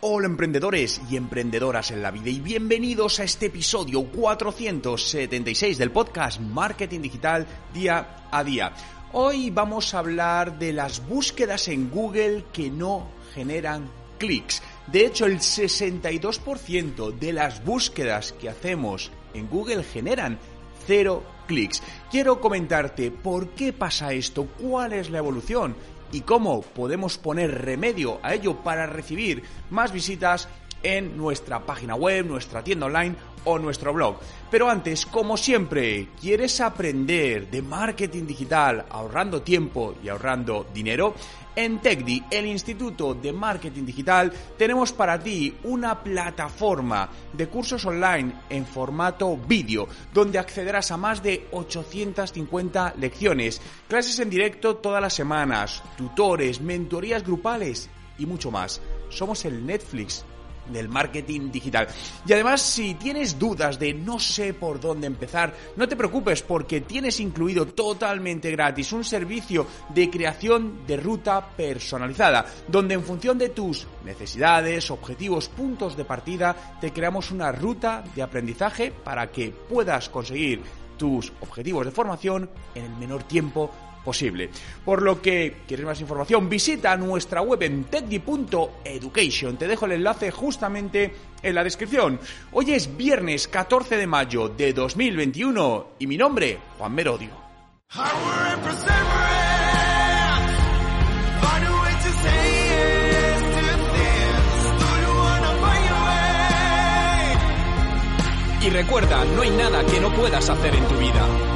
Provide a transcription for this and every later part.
Hola emprendedores y emprendedoras en la vida y bienvenidos a este episodio 476 del podcast Marketing Digital Día a Día. Hoy vamos a hablar de las búsquedas en Google que no generan clics. De hecho, el 62% de las búsquedas que hacemos en Google generan cero clics. Quiero comentarte por qué pasa esto, cuál es la evolución y cómo podemos poner remedio a ello para recibir más visitas en nuestra página web, nuestra tienda online o nuestro blog. Pero antes, como siempre, ¿quieres aprender de marketing digital ahorrando tiempo y ahorrando dinero? En TechDi, el Instituto de Marketing Digital, tenemos para ti una plataforma de cursos online en formato vídeo, donde accederás a más de 850 lecciones, clases en directo todas las semanas, tutores, mentorías grupales y mucho más. Somos el Netflix del marketing digital. Y además, si tienes dudas de no sé por dónde empezar, no te preocupes porque tienes incluido totalmente gratis un servicio de creación de ruta personalizada, donde en función de tus necesidades, objetivos, puntos de partida, te creamos una ruta de aprendizaje para que puedas conseguir tus objetivos de formación en el menor tiempo Por lo que, ¿quieres más información? Visita nuestra web en techdi.education. Te dejo el enlace justamente en la descripción. Hoy es viernes 14 de mayo de 2021 y mi nombre, Juan Merodio. Y recuerda, no hay nada que no puedas hacer en tu vida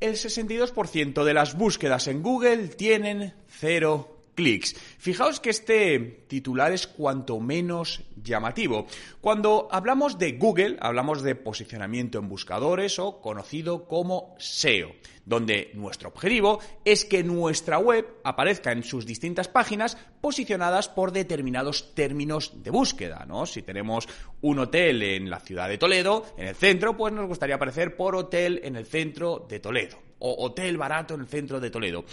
el 62% de las búsquedas en Google tienen cero clics. Fijaos que este titular es cuanto menos llamativo. Cuando hablamos de Google, hablamos de posicionamiento en buscadores o conocido como SEO, donde nuestro objetivo es que nuestra web aparezca en sus distintas páginas posicionadas por determinados términos de búsqueda, ¿no? Si tenemos un hotel en la ciudad de Toledo, en el centro, pues nos gustaría aparecer por hotel en el centro de Toledo o hotel barato en el centro de Toledo.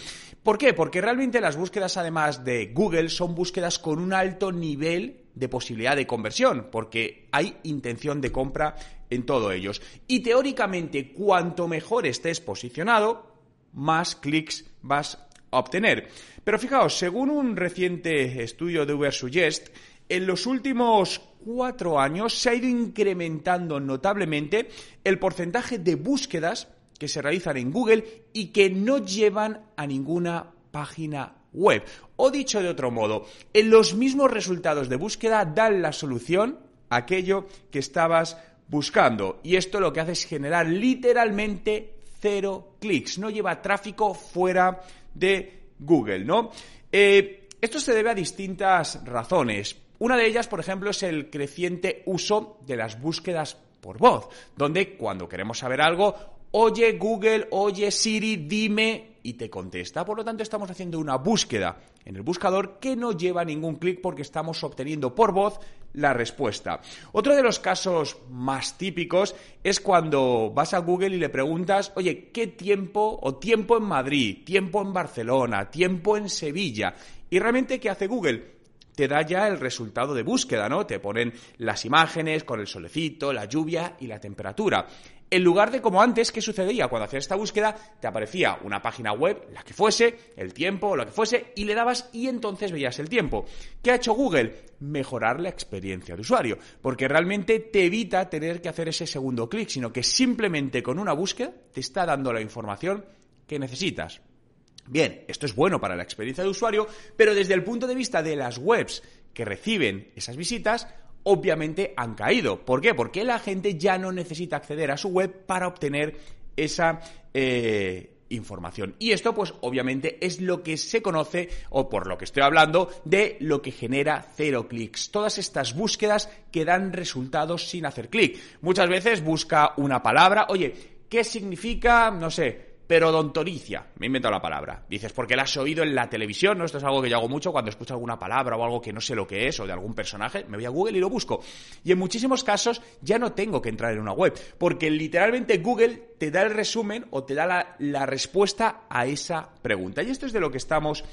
¿Por qué? Porque realmente las búsquedas, además de Google, son búsquedas con un alto nivel de posibilidad de conversión, porque hay intención de compra en todos ellos. Y teóricamente, cuanto mejor estés posicionado, más clics vas a obtener. Pero fijaos, según un reciente estudio de Uber Suggest, en los últimos cuatro años se ha ido incrementando notablemente el porcentaje de búsquedas que se realizan en Google y que no llevan a ninguna página web. O dicho de otro modo, en los mismos resultados de búsqueda dan la solución a aquello que estabas buscando. Y esto lo que hace es generar literalmente cero clics. No lleva tráfico fuera de Google, ¿no? Eh, esto se debe a distintas razones. Una de ellas, por ejemplo, es el creciente uso de las búsquedas por voz, donde cuando queremos saber algo oye Google, oye Siri, dime y te contesta. Por lo tanto, estamos haciendo una búsqueda en el buscador que no lleva ningún clic porque estamos obteniendo por voz la respuesta. Otro de los casos más típicos es cuando vas a Google y le preguntas, oye, ¿qué tiempo o tiempo en Madrid, tiempo en Barcelona, tiempo en Sevilla? Y realmente, ¿qué hace Google? Te da ya el resultado de búsqueda, ¿no? Te ponen las imágenes con el solecito, la lluvia y la temperatura. En lugar de como antes, ¿qué sucedía? Cuando hacías esta búsqueda, te aparecía una página web, la que fuese, el tiempo o lo que fuese, y le dabas y entonces veías el tiempo. ¿Qué ha hecho Google? Mejorar la experiencia de usuario, porque realmente te evita tener que hacer ese segundo clic, sino que simplemente con una búsqueda te está dando la información que necesitas. Bien, esto es bueno para la experiencia de usuario, pero desde el punto de vista de las webs que reciben esas visitas, obviamente han caído. ¿Por qué? Porque la gente ya no necesita acceder a su web para obtener esa eh, información. Y esto, pues, obviamente es lo que se conoce, o por lo que estoy hablando, de lo que genera cero clics. Todas estas búsquedas que dan resultados sin hacer clic. Muchas veces busca una palabra, oye, ¿qué significa, no sé, perodontoricia. Me he inventado la palabra. Dices, porque la has oído en la televisión, ¿no? Esto es algo que yo hago mucho cuando escucho alguna palabra o algo que no sé lo que es, o de algún personaje, me voy a Google y lo busco. Y en muchísimos casos ya no tengo que entrar en una web, porque literalmente Google te da el resumen o te da la, la respuesta a esa pregunta. Y esto es de lo que estamos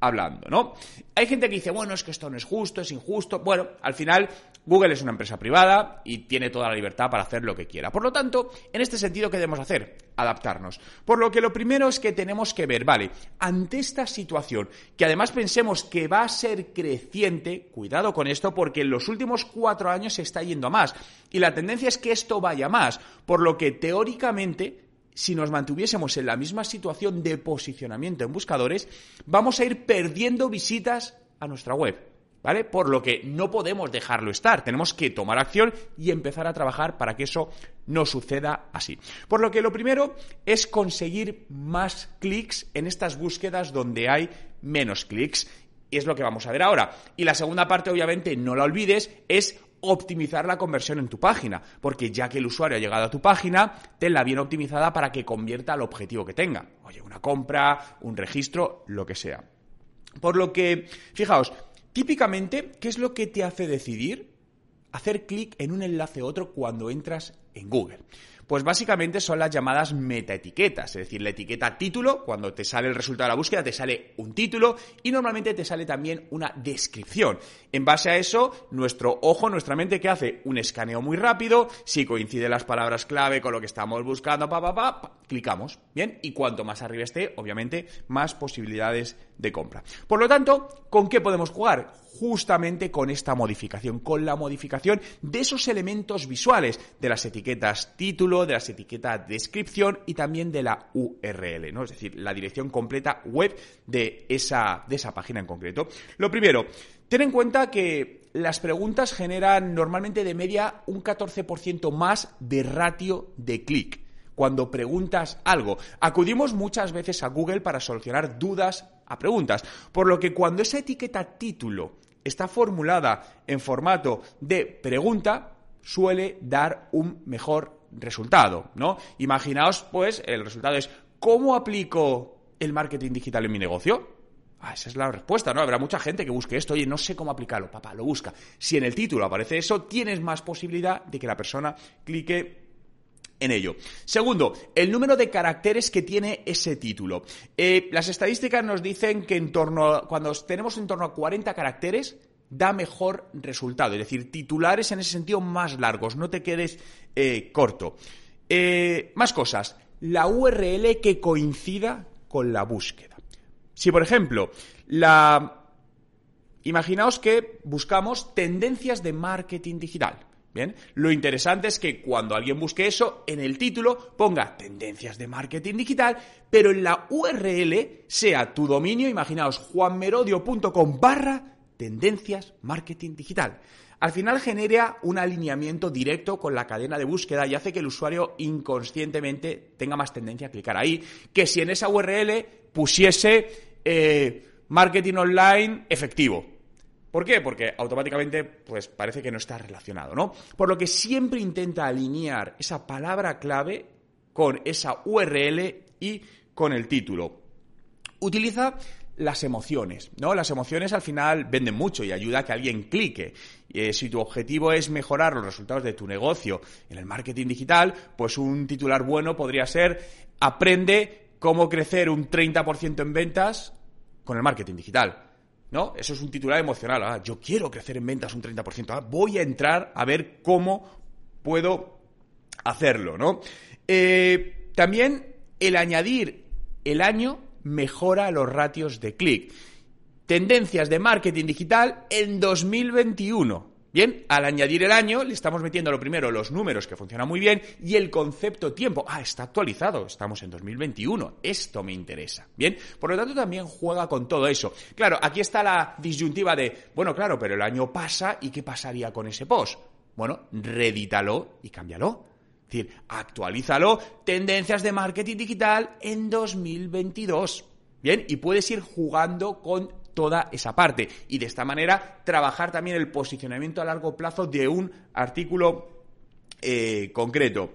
hablando, ¿no? Hay gente que dice, bueno, es que esto no es justo, es injusto. Bueno, al final Google es una empresa privada y tiene toda la libertad para hacer lo que quiera. Por lo tanto, en este sentido, ¿qué debemos hacer? Adaptarnos. Por lo que lo primero es que tenemos que ver, vale, ante esta situación, que además pensemos que va a ser creciente, cuidado con esto, porque en los últimos cuatro años se está yendo a más. Y la tendencia es que esto vaya más. Por lo que teóricamente si nos mantuviésemos en la misma situación de posicionamiento en buscadores, vamos a ir perdiendo visitas a nuestra web. ¿Vale? Por lo que no podemos dejarlo estar, tenemos que tomar acción y empezar a trabajar para que eso no suceda así. Por lo que lo primero es conseguir más clics en estas búsquedas donde hay menos clics. Y es lo que vamos a ver ahora. Y la segunda parte, obviamente, no la olvides, es optimizar la conversión en tu página, porque ya que el usuario ha llegado a tu página, tenla bien optimizada para que convierta al objetivo que tenga. Oye, una compra, un registro, lo que sea. Por lo que, fijaos, típicamente, ¿qué es lo que te hace decidir hacer clic en un enlace u otro cuando entras en Google? Pues básicamente son las llamadas metaetiquetas, es decir, la etiqueta título, cuando te sale el resultado de la búsqueda, te sale un título y normalmente te sale también una descripción. En base a eso, nuestro ojo, nuestra mente, que hace un escaneo muy rápido, si coincide las palabras clave con lo que estamos buscando, pa, pa, pa, clicamos, ¿bien? Y cuanto más arriba esté, obviamente, más posibilidades de compra. Por lo tanto, ¿con qué podemos jugar? justamente con esta modificación, con la modificación de esos elementos visuales, de las etiquetas título, de las etiquetas descripción y también de la URL, ¿no? Es decir, la dirección completa web de esa, de esa página en concreto. Lo primero, ten en cuenta que las preguntas generan normalmente de media un 14% más de ratio de clic cuando preguntas algo. Acudimos muchas veces a Google para solucionar dudas a preguntas, por lo que cuando esa etiqueta título está formulada en formato de pregunta, suele dar un mejor resultado, ¿no? Imaginaos, pues, el resultado es ¿cómo aplico el marketing digital en mi negocio? Ah, esa es la respuesta, ¿no? Habrá mucha gente que busque esto, oye, no sé cómo aplicarlo, papá, lo busca. Si en el título aparece eso, tienes más posibilidad de que la persona clique en ello. Segundo, el número de caracteres que tiene ese título. Eh, las estadísticas nos dicen que en torno cuando tenemos en torno a 40 caracteres da mejor resultado, es decir, titulares en ese sentido más largos, no te quedes eh, corto. Eh, más cosas, la URL que coincida con la búsqueda. Si, por ejemplo, la... Imaginaos que buscamos tendencias de marketing digital. Bien, lo interesante es que cuando alguien busque eso, en el título ponga tendencias de marketing digital, pero en la URL sea tu dominio, imaginaos, juanmerodio.com barra tendencias marketing digital. Al final genera un alineamiento directo con la cadena de búsqueda y hace que el usuario inconscientemente tenga más tendencia a clicar ahí, que si en esa URL pusiese eh, marketing online efectivo ¿Por qué? Porque automáticamente pues parece que no está relacionado, ¿no? Por lo que siempre intenta alinear esa palabra clave con esa URL y con el título. Utiliza las emociones, ¿no? Las emociones al final venden mucho y ayuda a que alguien clique. Eh, si tu objetivo es mejorar los resultados de tu negocio en el marketing digital, pues un titular bueno podría ser aprende cómo crecer un 30% en ventas con el marketing digital. ¿No? Eso es un titular emocional. Ah, yo quiero crecer en ventas un 30%. Ah, voy a entrar a ver cómo puedo hacerlo, ¿no? Eh, también el añadir el año mejora los ratios de clic. Tendencias de marketing digital en 2021. Bien, al añadir el año le estamos metiendo lo primero los números que funcionan muy bien y el concepto tiempo. Ah, está actualizado, estamos en 2021, esto me interesa. Bien, por lo tanto también juega con todo eso. Claro, aquí está la disyuntiva de, bueno, claro, pero el año pasa y ¿qué pasaría con ese post? Bueno, redítalo y cámbialo. Es decir, actualízalo, tendencias de marketing digital en 2022. Bien, y puedes ir jugando con toda esa parte y de esta manera trabajar también el posicionamiento a largo plazo de un artículo eh, concreto.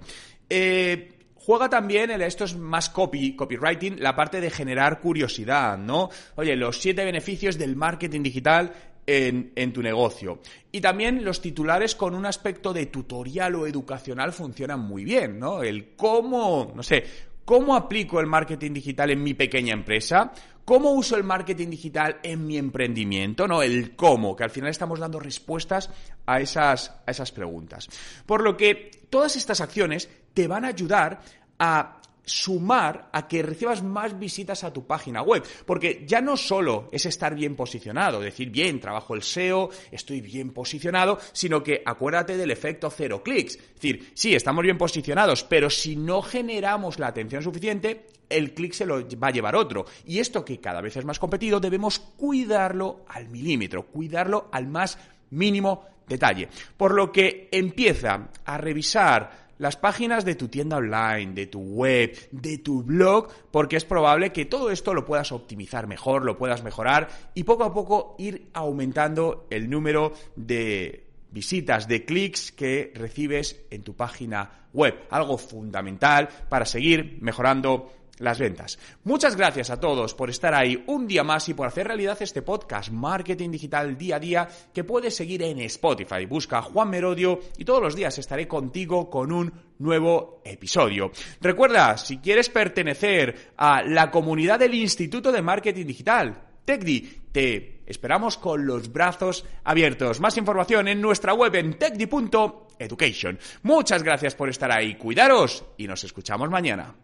Eh, juega también, esto es más copy, copywriting, la parte de generar curiosidad, ¿no? Oye, los siete beneficios del marketing digital en, en, tu negocio. Y también los titulares con un aspecto de tutorial o educacional funcionan muy bien, ¿no? El cómo, no sé, ¿Cómo aplico el marketing digital en mi pequeña empresa? ¿Cómo uso el marketing digital en mi emprendimiento? ¿No? El cómo, que al final estamos dando respuestas a esas, a esas preguntas. Por lo que todas estas acciones te van a ayudar a sumar a que recibas más visitas a tu página web. Porque ya no solo es estar bien posicionado, decir, bien, trabajo el SEO, estoy bien posicionado, sino que acuérdate del efecto cero clics. Es decir, sí, estamos bien posicionados, pero si no generamos la atención suficiente, el clic se lo va a llevar otro. Y esto que cada vez es más competido, debemos cuidarlo al milímetro, cuidarlo al más mínimo detalle. Por lo que empieza a revisar las páginas de tu tienda online, de tu web, de tu blog, porque es probable que todo esto lo puedas optimizar mejor, lo puedas mejorar y poco a poco ir aumentando el número de visitas, de clics que recibes en tu página web. Algo fundamental para seguir mejorando las ventas. Muchas gracias a todos por estar ahí un día más y por hacer realidad este podcast Marketing Digital Día a Día que puedes seguir en Spotify. Busca Juan Merodio y todos los días estaré contigo con un nuevo episodio. Recuerda, si quieres pertenecer a la comunidad del Instituto de Marketing Digital, TechDi, te esperamos con los brazos abiertos. Más información en nuestra web en techdi.education. Muchas gracias por estar ahí, cuidaros y nos escuchamos mañana.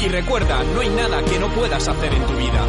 Y recuerda, no hay nada que no puedas hacer en tu vida.